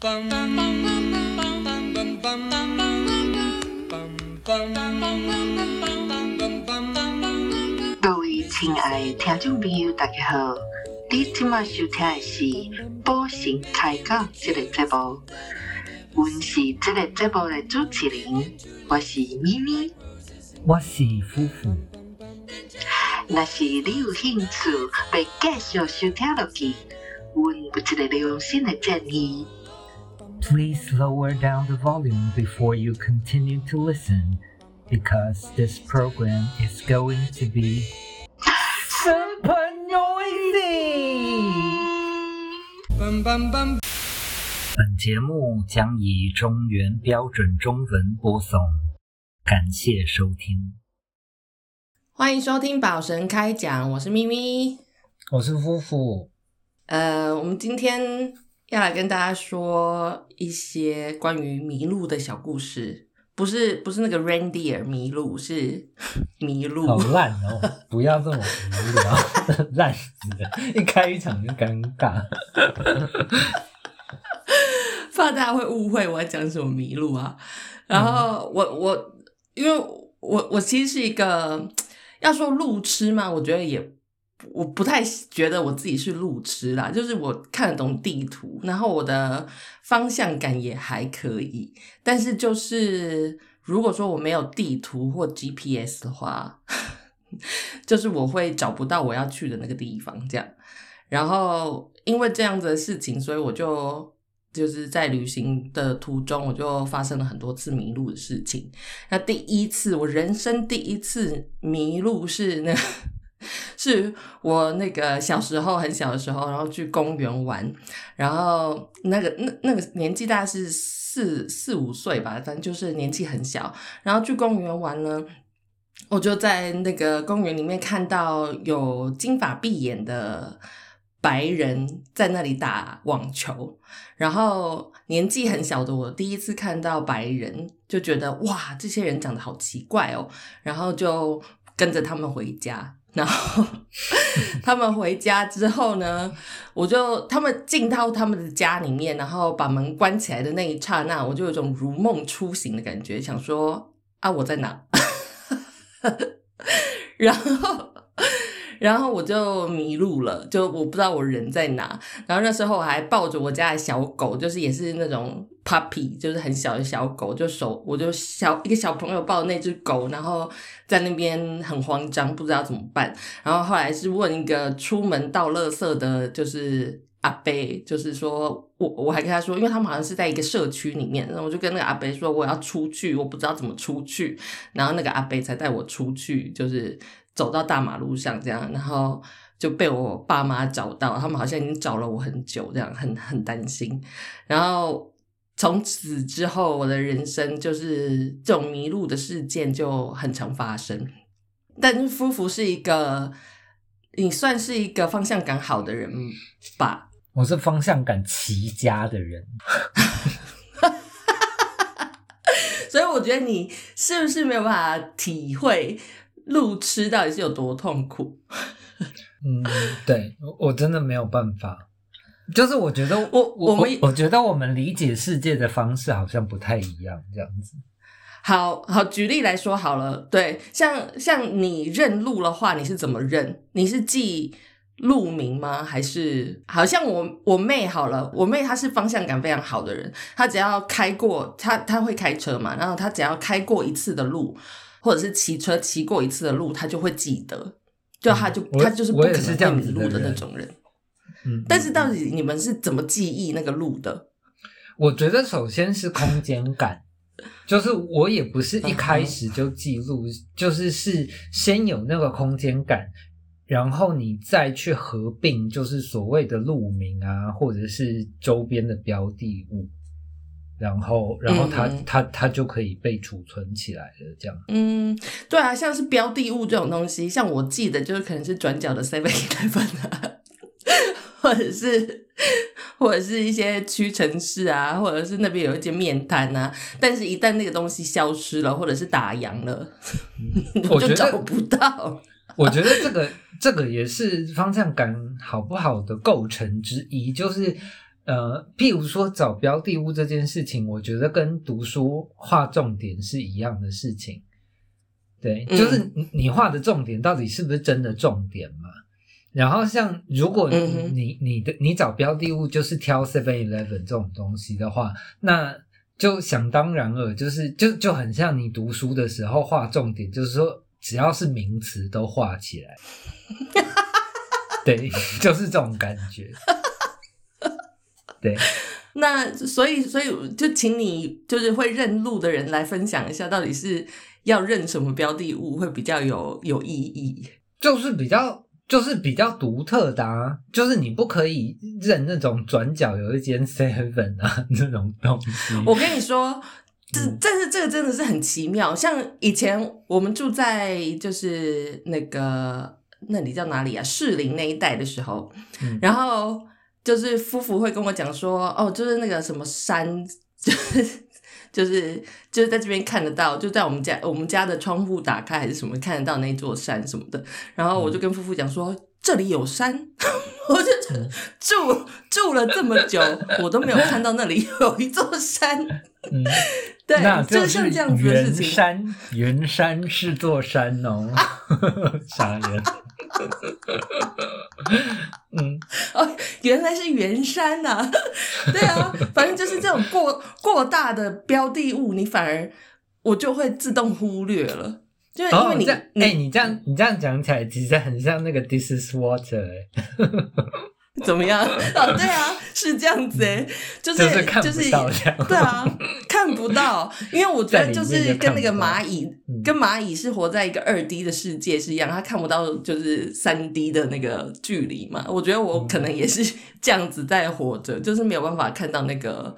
各位亲爱的听众朋友，大家好！你今晚收听的是《宝神开讲》这个节目，我是这个节目的主持人，我是咪咪，我是夫妇。若是你有兴趣要继续收听落去，阮有一个良心的建议。Please lower down the volume before you continue to listen, because this program is going to be super noisy. 本节目将以中原标准中文播送，感谢收听。欢迎收听宝神开讲，我是咪咪。我是夫妇，呃，我们今天要来跟大家说一些关于迷路的小故事，不是不是那个 reindeer 麋鹿，是迷路。好烂哦！不要这么无聊，烂死了！一开场就尴尬。怕大家会误会我要讲什么迷路啊。然后我我因为我我其实是一个要说路痴嘛，我觉得也我不太觉得我自己是路痴啦，就是我看得懂地图，然后我的方向感也还可以，但是就是如果说我没有地图或 GPS 的话，就是我会找不到我要去的那个地方，这样。然后因为这样子的事情，所以我就就是在旅行的途中，我就发生了很多次迷路的事情。那第一次，我人生第一次迷路是那 是我那个小时候很小的时候，然后去公园玩，然后那个那那个年纪大概是四四五岁吧，反正就是年纪很小，然后去公园玩呢。我就在那个公园里面看到有金发碧眼的白人在那里打网球，然后年纪很小的我第一次看到白人，就觉得哇，这些人长得好奇怪哦，然后就跟着他们回家。然后 他们回家之后呢，我就他们进到他们的家里面，然后把门关起来的那一刹那，我就有种如梦初醒的感觉，想说啊，我在哪？然后，然后我就迷路了，就我不知道我人在哪。然后那时候我还抱着我家的小狗，就是也是那种 puppy，就是很小的小狗，就手我就小一个小朋友抱那只狗，然后在那边很慌张，不知道怎么办。然后后来是问一个出门倒垃圾的，就是。阿贝就是说，我我还跟他说，因为他们好像是在一个社区里面，然后我就跟那个阿贝说我要出去，我不知道怎么出去，然后那个阿贝才带我出去，就是走到大马路上这样，然后就被我爸妈找到，他们好像已经找了我很久，这样很很担心，然后从此之后，我的人生就是这种迷路的事件就很常发生，但是夫妇是一个，你算是一个方向感好的人吧。我是方向感奇佳的人，所以我觉得你是不是没有办法体会路痴到底是有多痛苦？嗯，对我我真的没有办法，就是我觉得我我我们我觉得我们理解世界的方式好像不太一样，这样子。好好举例来说好了，对，像像你认路的话，你是怎么认？你是记路名吗？还是好像我我妹好了，我妹她是方向感非常好的人，她只要开过，她她会开车嘛，然后她只要开过一次的路，或者是骑车骑过一次的路，他就会记得，就他就、嗯我她就是不我可能会也是这样迷路的那种人。嗯，但是到底你们是怎么记忆那个路的？我觉得首先是空间感，就是我也不是一开始就记录，就是是先有那个空间感，然后你再去合并，就是所谓的路名啊，或者是周边的标的物，然后然后它、嗯它它就可以被储存起来了，这样。嗯，对啊，像是标的物这种东西，像我记得就是可能是转角的 Seven Eleven 啊，或者是 或者是一些屈臣氏啊，或者是那边有一间面摊啊，但是一旦那个东西消失了，或者是打烊了，我就找不到。我觉得这个这个也是方向感好不好的构成之一，就是呃，譬如说找标的物这件事情，我觉得跟读书画重点是一样的事情。对，嗯就是你你画的重点到底是不是真的重点嘛？然后像如果嗯你你的你找标的物就是挑 Seven Eleven 这种东西的话，那就想当然了，就是就就很像你读书的时候画重点，就是说只要是名词都画起来。对，就是这种感觉。对，那所以所以就请你就是会认路的人来分享一下，到底是要认什么标的物会比较有有意义？就是比较就是比较独特的啊，就是你不可以认那种转角有一间 seven 啊 那种东西。我跟你说，这嗯但是这个真的是很奇妙。像以前我们住在就是那个那里叫哪里啊？士林那一带的时候，嗯然后就是夫妇会跟我讲说，哦，就是那个什么山，就是就是就是在这边看得到，就在我们家我们家的窗户打开还是什么看得到那座山什么的。然后我就跟夫妇讲说，这里有山，我就嗯住住了这么久，我都没有看到那里有一座山。嗯，对那，就就是像这样子的事情。山，原山是座山哦，傻人。嗯，哦，原来是圆山呐、对啊，反正就是这种过过大的标的物，你反而我就会自动忽略了，就是因为你、哦这样，你、哎、你这样你这样讲起来，其实很像那个 This is water，哎、怎么样？哦，对啊，是这样子哎，就是就是对啊，看不到，因为我觉得就是跟那个蚂蚁嗯，跟蚂蚁是活在一个二 D 的世界是一样，它看不到就是三 D 的那个距离嘛。我觉得我可能也是这样子在活着，就是没有办法看到那个，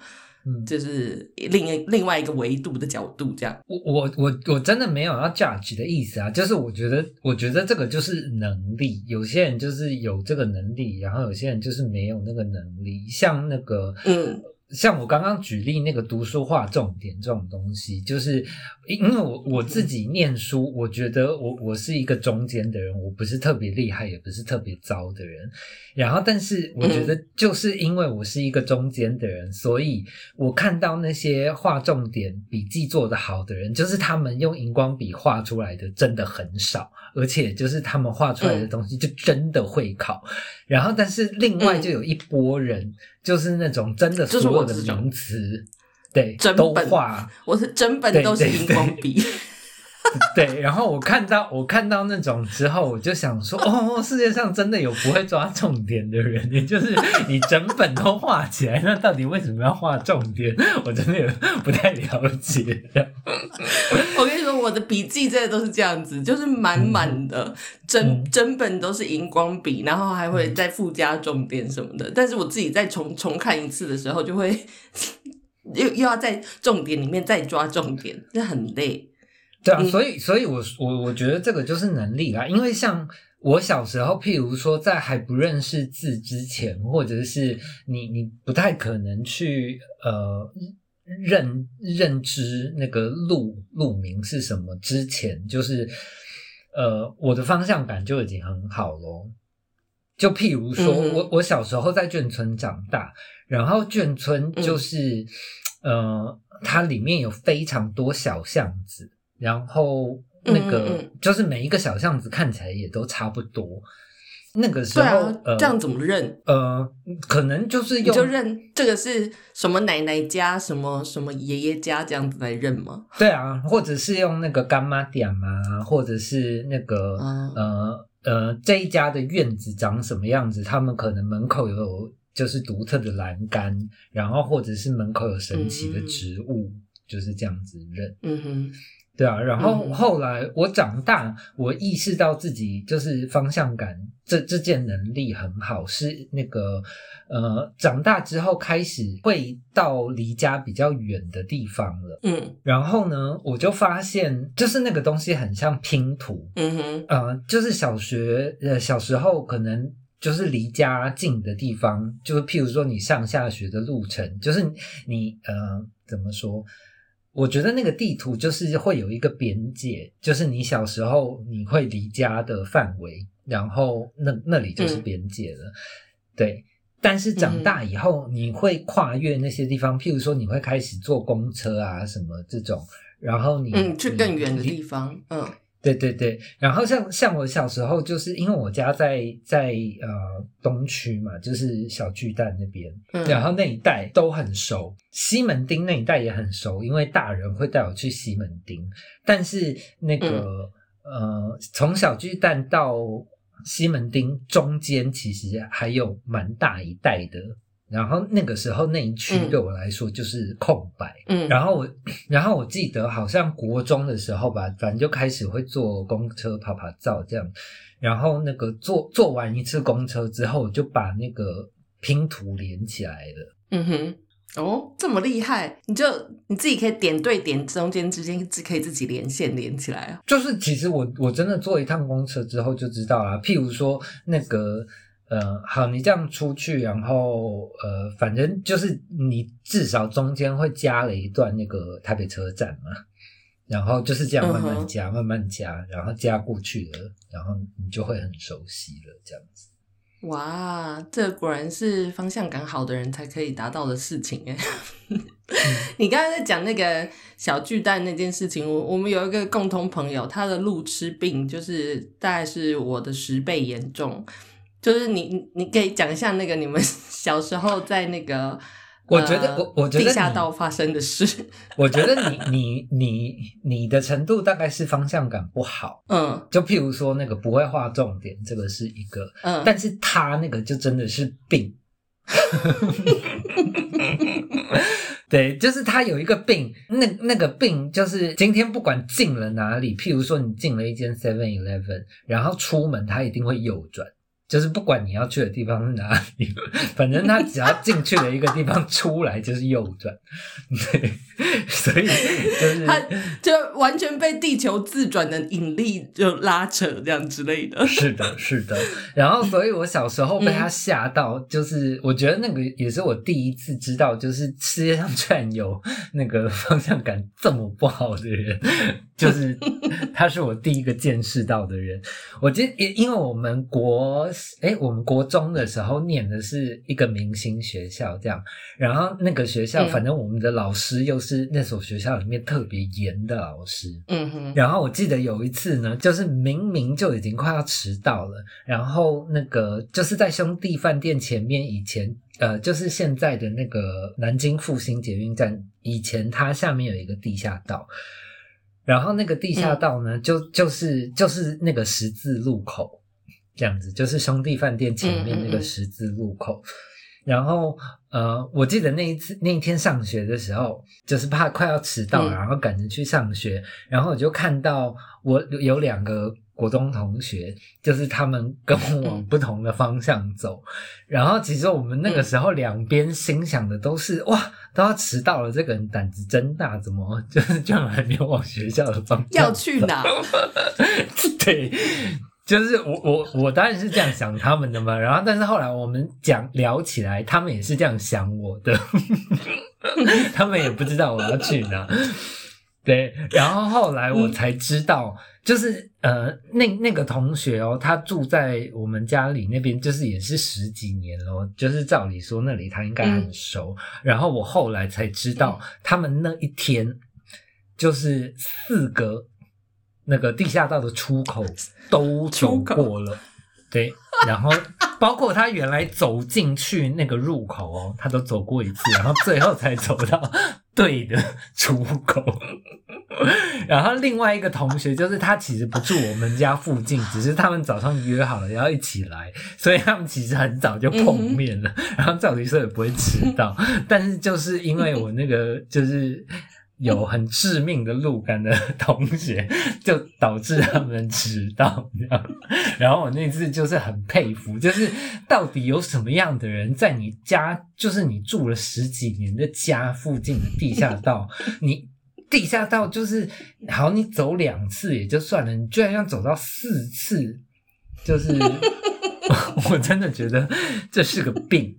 嗯。就是另一另外一个维度的角度这样。我我我我真的没有要 judge 的意思啊，就是我觉得我觉得这个就是能力，有些人就是有这个能力，然后有些人就是没有那个能力，像那个嗯像我刚刚举例那个读书画重点这种东西，就是因为我我自己念书，我觉得我我是一个中间的人，我不是特别厉害，也不是特别糟的人。然后，但是我觉得就是因为我是一个中间的人，所以我看到那些画重点、笔记做得好的人，就是他们用荧光笔画出来的真的很少，而且就是他们画出来的东西就真的会考。然后，但是另外就有一波人，就是那种真的所有的名词，对，整都本画。我是整本都是对荧光笔，对，然后我看到我看到那种之后，我就想说，哦，世界上真的有不会抓重点的人，也就是你整本都画起来，那到底为什么要画重点？我真的也不太了解。我跟你说，我的笔记真的都是这样子，就是满满的，整嗯整本都是荧光笔，然后还会再附加重点什么的。但是我自己再重重看一次的时候，就会 又又要在重点里面再抓重点，这很累。对啊，嗯。所以所以我我我觉得这个就是能力啦，因为像我小时候，譬如说在还不认识字之前，或者是你你不太可能去呃认认知那个路路名是什么之前，就是呃我的方向感就已经很好咯。就譬如说，嗯我我小时候在眷村长大，然后眷村就是、呃，它里面有非常多小巷子，然后那个、嗯嗯嗯就是每一个小巷子看起来也都差不多。那个时候，啊，呃，这样怎么认？呃，可能就是用你就认这个是什么奶奶家、什么什么爷爷家这样子来认吗？对啊，或者是用那个干妈点啊，或者是那个、嗯呃呃这一家的院子长什么样子，他们可能门口有就是独特的栏杆，然后或者是门口有神奇的嗯植物，就是这样子认。嗯哼，对啊，然后嗯后来我长大，我意识到自己就是方向感这这件能力很好，是那个呃长大之后开始会到离家比较远的地方了。嗯然后呢，我就发现，就是那个东西很像拼图，嗯哼，呃，就是小学呃小时候可能就是离家近的地方，就是譬如说你上下学的路程，就是你呃怎么说？我觉得那个地图就是会有一个边界，就是你小时候你会离家的范围，然后那那里就是嗯。边界了。对，但是长大以后，你会跨越那些地方，譬如说你会开始坐公车啊什么这种，然后你嗯，去更远的地方，嗯对对对，然后像像我小时候，就是因为我家在在呃东区嘛，就是小巨蛋那边，嗯，然后那一带都很熟，西门町那一带也很熟，因为大人会带我去西门町。但是那个、呃，从小巨蛋到西门町中间，其实还有蛮大一带的。然后那个时候那一区嗯对我来说就是空白。嗯，然后我，然后我记得好像国中的时候吧，反正就开始会坐公车跑跑照这样。然后那个坐坐完一次公车之后，我就把那个拼图连起来了。嗯哼，哦，这么厉害，你就你自己可以点对点中间之间只可以自己连线连起来啊。就是其实我我真的坐一趟公车之后就知道了，譬如说那个呃，好，你这样出去，然后呃，反正就是你至少中间会加了一段那个台北车站嘛，然后就是这样慢慢加，慢慢加，然后加过去了，然后你就会很熟悉了，这样子。哇，这果然是方向感好的人才可以达到的事情哎。你刚才在讲那个小巨蛋那件事情，我我们有一个共同朋友，他的路痴病就是大概是我的十倍严重。就是你你你可以讲一下那个你们 小时候在那个，我觉得呃我我觉得地下你道发生的事，我觉得你你你你的程度大概是方向感不好，嗯就譬如说那个不会画重点，这个是一个，嗯，但是他那个就真的是病。对，就是他有一个病，那那个病就是今天不管进了哪里，譬如说你进了一间 Seven Eleven，然后出门他一定会右转，就是不管你要去的地方是哪里，反正他只要进去的一个地方，出来就是右转。对，所以就是他就完全被地球自转的引力就拉扯这样之类的。是的，是的。然后，所以我小时候被他吓到，就是我觉得那个也是我第一次知道，就是世界上居然有那个方向感这么不好的人，就是 他是我第一个见识到的人。我记得，因因为我们国诶，我们国中的时候念的是一个明星学校，这样，然后那个学校，嗯。反正我们的老师又是那所学校里面特别严的老师，嗯哼，然后我记得有一次呢，就是明明就已经快要迟到了，然后那个就是在兄弟饭店前面，以前呃，就是现在的那个南京复兴捷运站，以前它下面有一个地下道，然后那个地下道呢，就就是就是那个十字路口这样子，就是兄弟饭店前面那个十字路口。然后，呃，我记得那一次那一天上学的时候，就是怕快要迟到，嗯。然后赶着去上学，然后我就看到我有两个国中同学，就是他们跟我往不同的方向走，然后其实我们那个时候两边心想的都是、哇，都要迟到了，这个人胆子真大，怎么就是居然还没有往学校的方向要去哪？对，就是我我我当然是这样想他们的嘛，然后但是后来我们讲聊起来，他们也是这样想我的，他们也不知道我要去哪。对，然后后来我才知道，就是呃，那那个同学哦，他住在我们家里那边，就是也是十几年了，就是照理说那里他应该很熟。然后我后来才知道，他们那一天就是四个那个地下道的出口都走过了，对，然后包括他原来走进去那个入口哦，他都走过一次，然后最后才走到对的出口。然后另外一个同学就是他其实不住我们家附近，只是他们早上约好了要一起来，所以他们其实很早就碰面了。然后照理说也不会迟到，但是就是因为我那个就是。有很致命的路感的同学，就导致他们迟到。然后我那次就是很佩服，就是到底有什么样的人在你家，就是你住了十几年的家附近的地下道，你地下道就是好，你走两次也就算了，你居然要走到四次，就是 我真的觉得这是个病。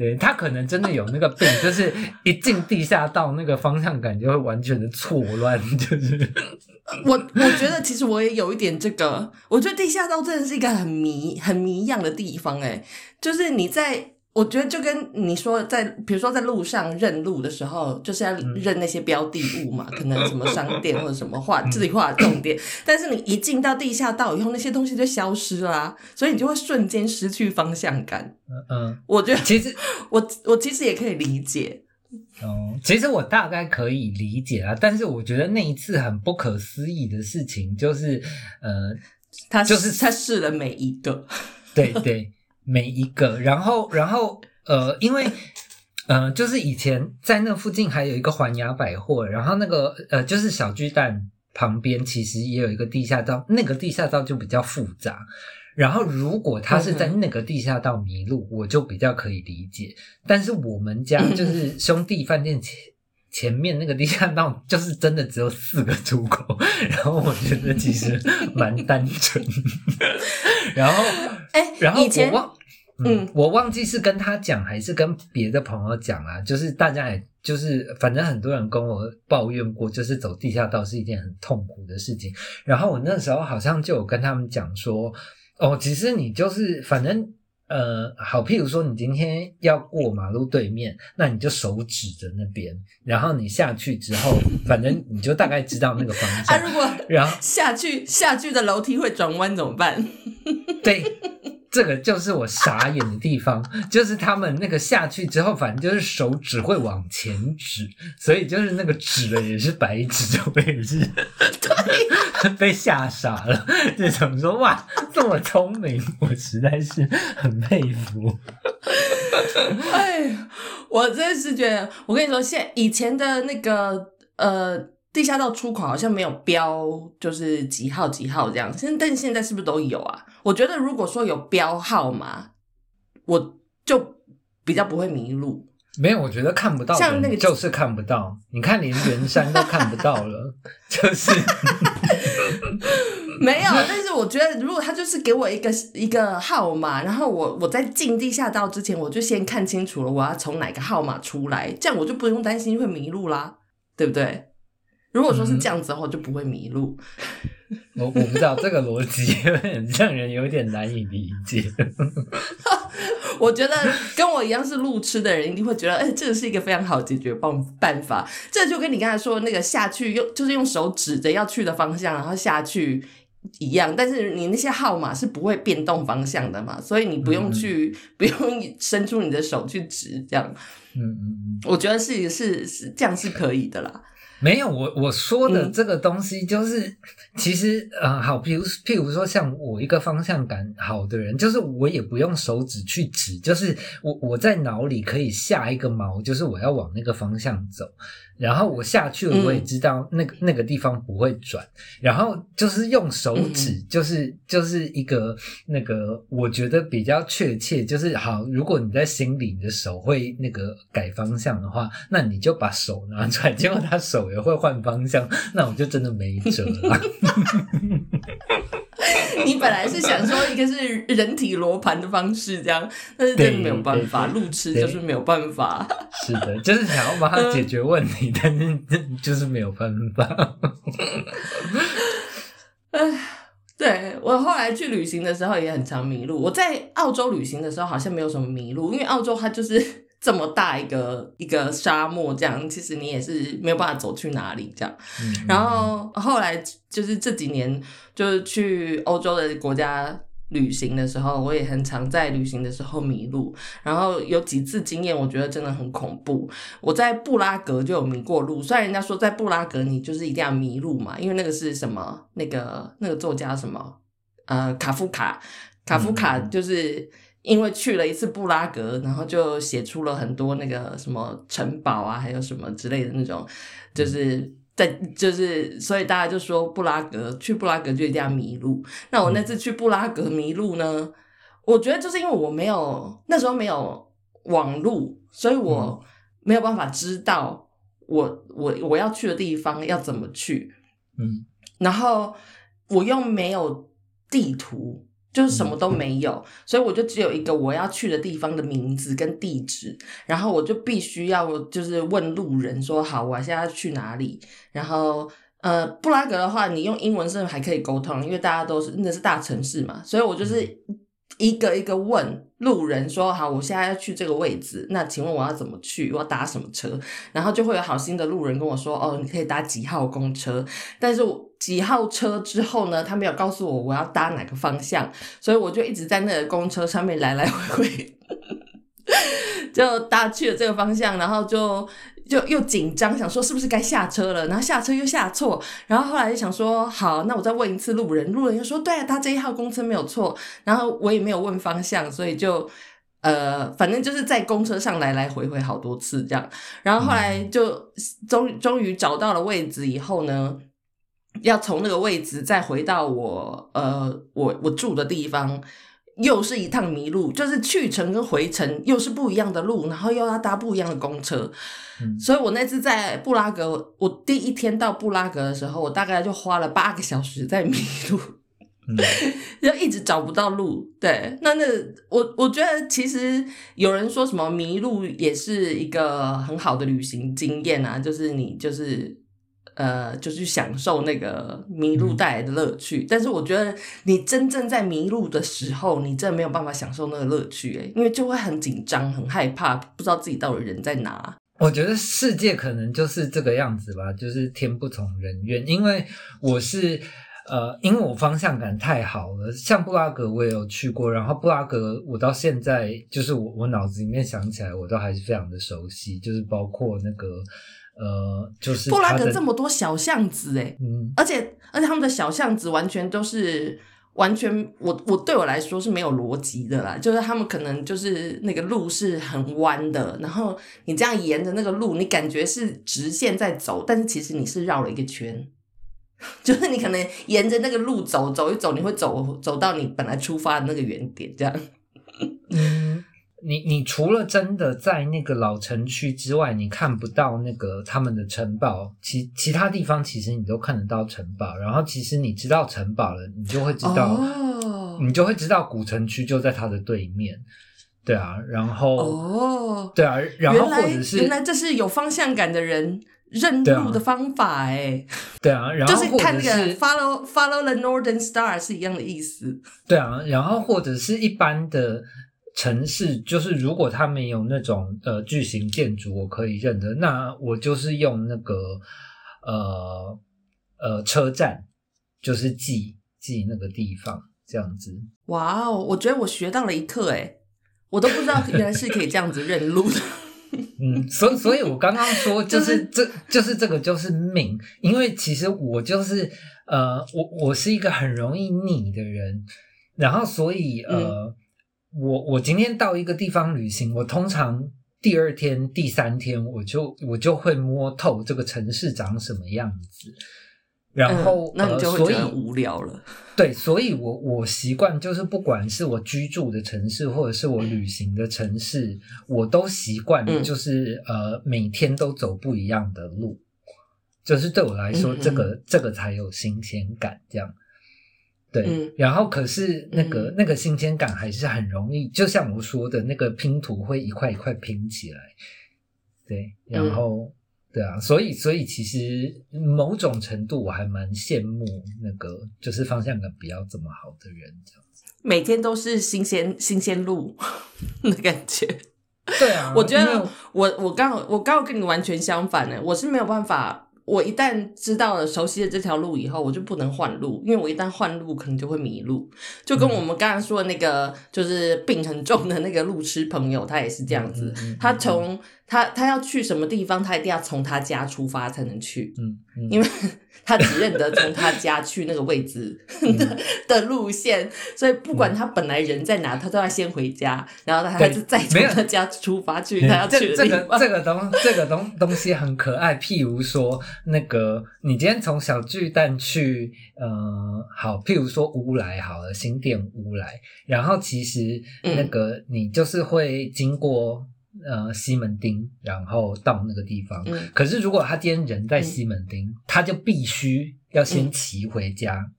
对他可能真的有那个病，就是一进地下道，那个方向感就会完全的错乱，就是 我我觉得其实我也有一点这个，我觉得地下道真的是一个很迷、很迷样的地方。哎，就是你在我觉得就跟你说在，比如说在路上认路的时候，就是要认那些标的物嘛，可能什么商店或者什么画自己画的重点。但是你一进到地下道以后，那些东西就消失啦、所以你就会瞬间失去方向感。嗯，我觉得其实我我其实也可以理解，哦，其实我大概可以理解啊，但是我觉得那一次很不可思议的事情就是，呃，他就是他试了每一个，对对，每一个，然后然后呃，因为呃，就是以前在那附近还有一个环亚百货，然后那个呃，就是小巨蛋旁边其实也有一个地下道，那个地下道就比较复杂。然后，如果他是在那个地下道迷路，我就比较可以理解。但是我们家 就是兄弟饭店前前面那个地下道，就是真的只有四个出口，然后我觉得其实蛮单纯。然后，哎、然后我忘，嗯嗯，我忘记是跟他讲还是跟别的朋友讲啊，就是大家也就是反正很多人跟我抱怨过，就是走地下道是一件很痛苦的事情。然后我那时候好像就有跟他们讲说，哦，其实你就是反正。呃，好，譬如说你今天要过马路对面，那你就手指着那边，然后你下去之后，反正你就大概知道那个方 啊，向。如果然后下去下去的楼梯会转弯怎么办？对，这个就是我傻眼的地方，就是他们那个下去之后，反正就是手指会往前指，所以就是那个指的也是白纸，我也是被吓傻了，就想说哇，这么聪明，我实在是很佩服。哎，我真是觉得，我跟你说，现以前的那个呃地下道出口好像没有标，就是几号几号这样，现但现在是不是都有啊？我觉得如果说有标号码，我就比较不会迷路。没有，我觉得看不到，像那个就是看不到。你看，连圆山都看不到了，就是没有，但是我觉得如果他就是给我一个一个号码，然后我我在进地下道之前，我就先看清楚了我要从哪个号码出来，这样我就不用担心会迷路啦，对不对？如果说是这样子的话，我就不会迷路。我我不知道这个逻辑有 点让人有点难以理解。我觉得跟我一样是路痴的人，一定会觉得，哎、这个是一个非常好解决办办法。这就跟你刚才说的那个下去用，就是用手指着要去的方向，然后下去一样。但是你那些号码是不会变动方向的嘛，所以你不用去，不用伸出你的手去指，这样，嗯嗯嗯。我觉得是是是这样是可以的啦。没有，我我说的嗯。这个东西就是，其实呃，好，比如譬如说像我一个方向感好的人，就是我也不用手指去指，就是我我在脑里可以下一个锚，就是我要往那个方向走，然后我下去了，嗯我也知道那个、那个地方不会转，然后就是用手指，就是就是一个那个我觉得比较确切，就是好，如果你在心里你的手会那个改方向的话，那你就把手拿出来，结果他手也会换方向，那我就真的没辙了。你本来是想说一个是人体罗盘的方式这样，但是真的没有办法，路痴就是没有办法。是的，就是想要帮他解决问题，但是就是没有办法。对我后来去旅行的时候也很常迷路。我在澳洲旅行的时候好像没有什么迷路，因为澳洲它就是这么大一个一个沙漠，这样其实你也是没有办法走去哪里这样。嗯然后后来就是这几年就是去欧洲的国家。旅行的时候，我也很常在旅行的时候迷路，然后有几次经验，我觉得真的很恐怖。我在布拉格就有迷过路，虽然人家说在布拉格你就是一定要迷路嘛，因为那个是什么？那个那个作家什么？呃，卡夫卡，卡夫卡就是因为去了一次布拉格，然后就写出了很多那个什么城堡啊，还有什么之类的那种，就是。在就是，所以大家就说布拉格去布拉格就一定要迷路。那我那次去布拉格迷路呢，我觉得就是因为我没有那时候没有网路，所以我没有办法知道我我我要去的地方要怎么去。嗯然后我又没有地图，就是什么都没有，所以我就只有一个我要去的地方的名字跟地址，然后我就必须要就是问路人说好，我现在要去哪里，然后。呃，布拉格的话，你用英文是还可以沟通，因为大家都是那是大城市嘛，所以我就是一个一个问路人说：“好，我现在要去这个位置，那请问我要怎么去？我要搭什么车？”然后就会有好心的路人跟我说：“哦，你可以搭几号公车。”但是我几号车之后呢，他没有告诉我我要搭哪个方向，所以我就一直在那个公车上面来来回回，就搭去了这个方向，然后就。就又紧张，想说是不是该下车了，然后下车又下错，然后后来就想说好，那我再问一次路人，路人又说对啊，他这一号公车没有错，然后我也没有问方向，所以就呃，反正就是在公车上来来回回好多次这样，然后后来就终终于找到了位置以后呢，要从那个位置再回到我呃我我住的地方。又是一趟迷路，就是去程跟回程又是不一样的路，然后又要搭不一样的公车，所以我那次在布拉格，我第一天到布拉格的时候，我大概就花了八个小时在迷路，就一直找不到路。对，那那我我觉得其实有人说什么迷路也是一个很好的旅行经验啊，就是你就是。呃，就去享受那个迷路带来的乐趣，但是我觉得你真正在迷路的时候，你真的没有办法享受那个乐趣，哎，因为就会很紧张、很害怕，不知道自己到底人在哪。我觉得世界可能就是这个样子吧，就是天不从人愿。因为我是呃，因为我方向感太好了，像布拉格我也有去过，然后布拉格我到现在就是我我脑子里面想起来，我都还是非常的熟悉，就是包括那个。呃，就是布拉格这么多小巷子哎，嗯，而且而且他们的小巷子完全都是完全，我我对我来说是没有逻辑的啦，就是他们可能就是那个路是很弯的，然后你这样沿着那个路，你感觉是直线在走，但是其实你是绕了一个圈，就是你可能沿着那个路走走一走，你会走走到你本来出发的那个原点，这样。嗯。你你除了真的在那个老城区之外，你看不到那个他们的城堡，其其他地方其实你都看得到城堡。然后其实你知道城堡了，你就会知道，你就会知道古城区就在它的对面。对啊，然后哦，对啊，然后或者是原来这是有方向感的人认路的方法哎。对啊，然 后就是看那个 follow follow the northern star 是一样的意思。对啊，然后或者是一般的。城市就是，如果它没有那种呃巨型建筑，我可以认得，那我就是用那个呃呃车站，就是记记那个地方这样子。哇哦，我觉得我学到了一课哎，我都不知道原来是可以这样子认路的。嗯，所以所以我刚刚说就是这就是这个就是命，因为其实我就是呃我我是一个很容易腻的人，然后所以呃。我我今天到一个地方旅行，我通常第二天、第三天我就我就会摸透这个城市长什么样子，然后那你就会觉得无聊了。对，所以我我习惯就是不管是我居住的城市，或者是我旅行的城市，我都习惯就是呃每天都走不一样的路，就是对我来说，这个这个才有新鲜感，这样。对，然后可是那个那个新鲜感还是很容易，就像我说的那个拼图会一块一块拼起来。对，然后对啊，所以所以其实某种程度我还蛮羡慕那个就是方向感比较这么好的人，这样子每天都是新鲜新鲜路 的感觉。对啊，我觉得我我刚好我刚好跟你完全相反呢，我是没有办法。我一旦知道了熟悉的这条路以后，我就不能换路，因为我一旦换路，可能就会迷路。就跟我们刚刚说的那个，就是病很重的那个路痴朋友，他也是这样子。他从他他要去什么地方，他一定要从他家出发才能去。嗯，嗯因为。他只认得从他家去那个位置 的的路线，所以不管他本来人在哪，他都要先回家，然后他还是再从他家出发去他要去。这个这个东这个东东西很可爱，譬如说那个你今天从小巨蛋去，呃，好，譬如说乌来好了，新店乌来，然后其实那个你就是会经过。呃，西门町，然后到那个地方。可是如果他今天人在西门町，他就必须要先骑回家，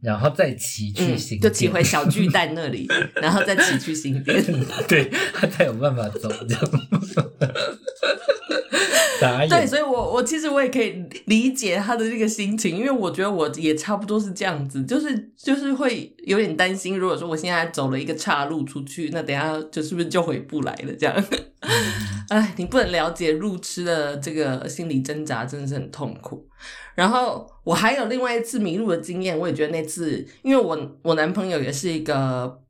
然后再骑去新，就骑回小巨 蛋那里，然后再骑去新店，对他才有办法走。这样。对，所以我我其实我也可以理解他的这个心情，因为我觉得我也差不多是这样子，就是就是会有点担心，如果说我现在走了一个岔路出去，那等下就是不是就回不来了这样？哎，你不能了解路痴的这个心理挣扎，真的是很痛苦。然后我还有另外一次迷路的经验，我也觉得那次，因为我我男朋友也是一个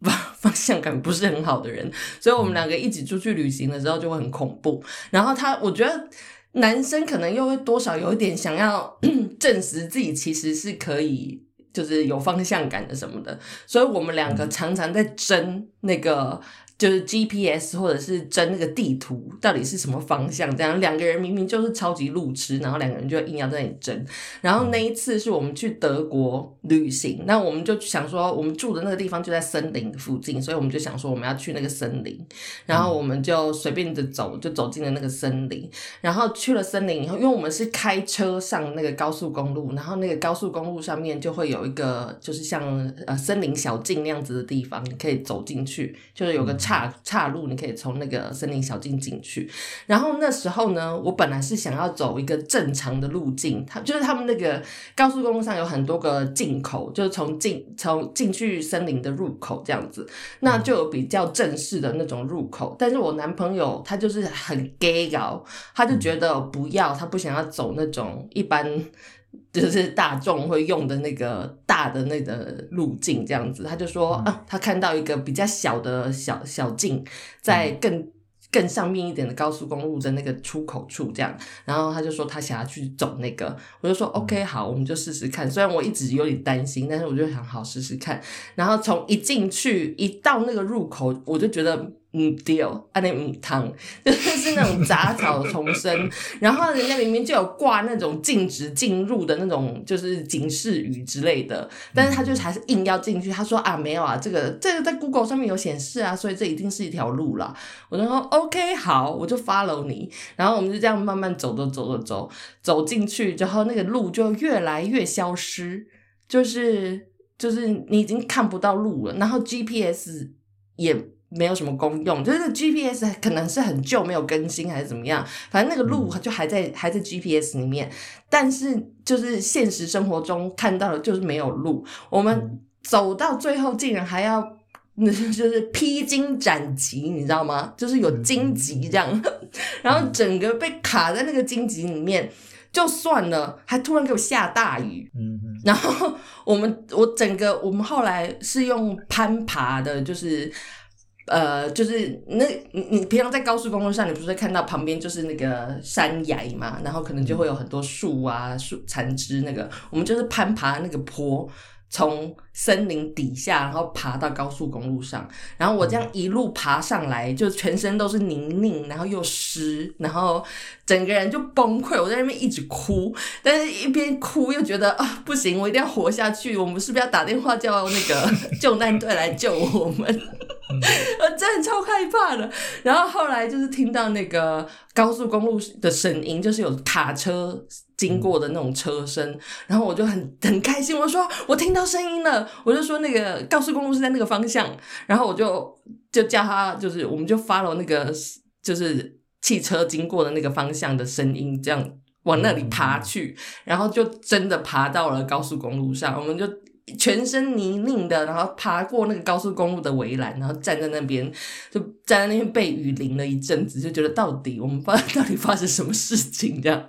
方向感不是很好的人，所以我们两个一起出去旅行的时候就会很恐怖。然后他，我觉得男生可能又会多少有一点想要 证实自己其实是可以，就是有方向感的什么的，所以我们两个常常在争那个。就是 GPS 或者是争那个地图到底是什么方向，这样两个人明明就是超级路痴，然后两个人就硬要在那里争。然后那一次是我们去德国旅行，那我们就想说，我们住的那个地方就在森林附近，所以我们就想说我们要去那个森林，然后我们就随便的走，就走进了那个森林。然后去了森林以后，因为我们是开车上那个高速公路，然后那个高速公路上面就会有一个就是像呃森林小径那样子的地方，你可以走进去，就是有个。岔岔路，你可以从那个森林小径进去。然后那时候呢，我本来是想要走一个正常的路径，它就是他们那个高速公路上有很多个进口，就是从进从进去森林的入口这样子，那就有比较正式的那种入口。但是我男朋友他就是很 gay 搞，他就觉得不要，他不想要走那种一般。就是大众会用的那个大的那个路径，这样子，他就说啊，他看到一个比较小的小小径，在更更上面一点的高速公路的那个出口处，这样，然后他就说他想要去走那个，我就说 OK，好，我们就试试看。虽然我一直有点担心，但是我就想好试试看。然后从一进去一到那个入口，我就觉得。嗯，对哦，啊那嗯汤就 是那种杂草丛生，然后人家明明就有挂那种禁止进入的那种就是警示语之类的，但是他就还是硬要进去。他说啊没有啊，这个这个在 Google 上面有显示啊，所以这一定是一条路啦。我就说 OK 好，我就 follow 你，然后我们就这样慢慢走走走走走走进去，然后那个路就越来越消失，就是就是你已经看不到路了，然后 GPS 也。没有什么功用，就是 GPS 可能是很旧，没有更新还是怎么样，反正那个路就还在还在 GPS 里面，但是就是现实生活中看到的就是没有路，我们走到最后竟然还要那 就是披荆斩棘，你知道吗？就是有荆棘这样，然后整个被卡在那个荆棘里面，就算了，还突然给我下大雨，嗯。然后我们我整个我们后来是用攀爬的，就是。呃，就是那，你你平常在高速公路上，你不是会看到旁边就是那个山崖嘛，然后可能就会有很多树啊、树残枝那个，我们就是攀爬那个坡。从森林底下，然后爬到高速公路上，然后我这样一路爬上来，就全身都是泥泞，然后又湿，然后整个人就崩溃。我在那边一直哭，但是一边哭又觉得啊，不行，我一定要活下去。我们是不是要打电话叫那个 救难队来救我们？我真的超害怕的。然后后来就是听到那个高速公路的声音，就是有卡车。经过的那种车声，然后我就很很开心，我说我听到声音了，我就说那个高速公路是在那个方向，然后我就就叫他，就是我们就 follow 那个就是汽车经过的那个方向的声音，这样往那里爬去，然后就真的爬到了高速公路上，我们就全身泥泞的，然后爬过那个高速公路的围栏，然后站在那边，就站在那边被雨淋了一阵子，就觉得到底我们发到底发生什么事情这样。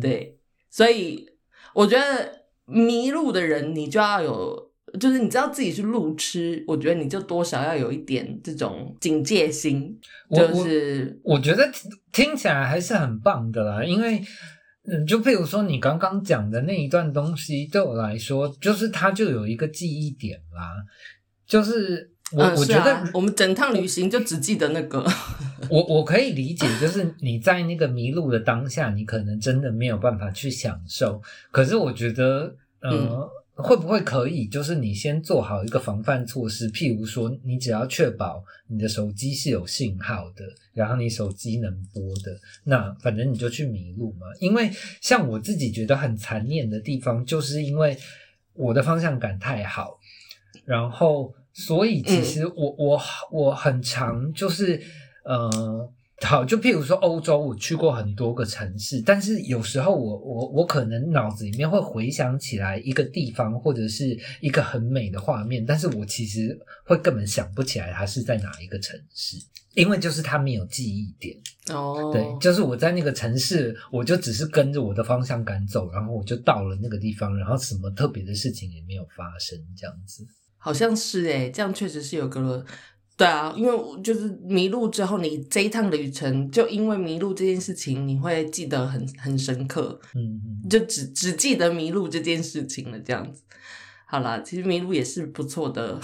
对，所以我觉得迷路的人，你就要有，就是你知道自己是路痴，我觉得你就多少要有一点这种警戒心。就是我觉得听起来还是很棒的啦，因为嗯，就譬如说你刚刚讲的那一段东西，对我来说，就是它就有一个记忆点啦，就是。我我觉得我们整趟旅行就只记得那个。我我可以理解，就是你在那个迷路的当下，你可能真的没有办法去享受。可是我觉得，呃，会不会可以？就是你先做好一个防范措施，譬如说，你只要确保你的手机是有信号的，然后你手机能播的，那反正你就去迷路嘛。因为像我自己觉得很残念的地方，就是因为我的方向感太好，然后。所以其实我我我很常就是呃好，就譬如说欧洲，我去过很多个城市，但是有时候我我我可能脑子里面会回想起来一个地方或者是一个很美的画面，但是我其实会根本想不起来它是在哪一个城市，因为就是它没有记忆点。哦，对，就是我在那个城市，我就只是跟着我的方向感走，然后我就到了那个地方，然后什么特别的事情也没有发生，这样子。好像是诶，这样确实是有个。对啊，因为就是迷路之后，你这一趟旅程就因为迷路这件事情，你会记得很很深刻，嗯嗯，就只只记得迷路这件事情了。这样子，好啦，其实迷路也是不错的，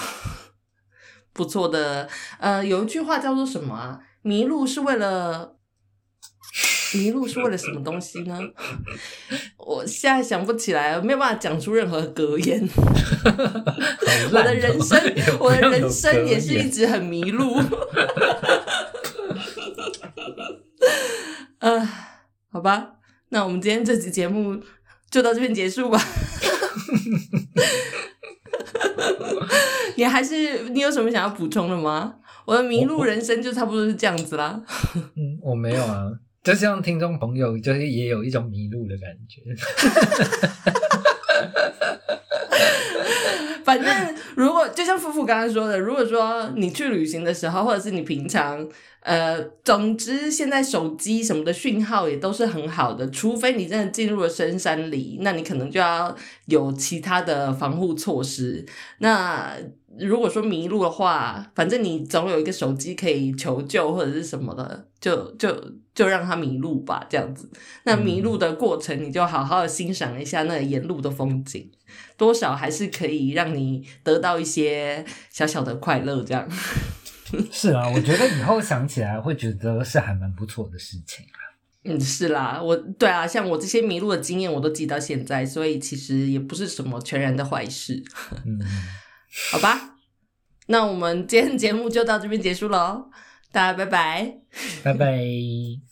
不错的。呃，有一句话叫做什么啊？迷路是为了。迷路是为了什么东西呢？我现在想不起来，没有办法讲出任何格言。我的人生，我的人生也是一直很迷路。呃，好吧，那我们今天这期节目就到这边结束吧。你还是你有什么想要补充的吗？我的迷路人生就差不多是这样子啦。嗯，我没有啊。就像听众朋友，就是也有一种迷路的感觉。反正如果就像夫妇刚刚说的，如果说你去旅行的时候，或者是你平常，呃，总之现在手机什么的讯号也都是很好的，除非你真的进入了深山里，那你可能就要有其他的防护措施。那如果说迷路的话，反正你总有一个手机可以求救或者是什么的，就就就让他迷路吧，这样子。那迷路的过程，你就好好的欣赏一下那沿路的风景，多少还是可以让你得到一些小小的快乐。这样 是啊，我觉得以后想起来会觉得是还蛮不错的事情啊。嗯，是啦，我对啊，像我这些迷路的经验，我都记到现在，所以其实也不是什么全然的坏事。嗯。好吧，那我们今天节目就到这边结束喽，大家拜拜，拜拜。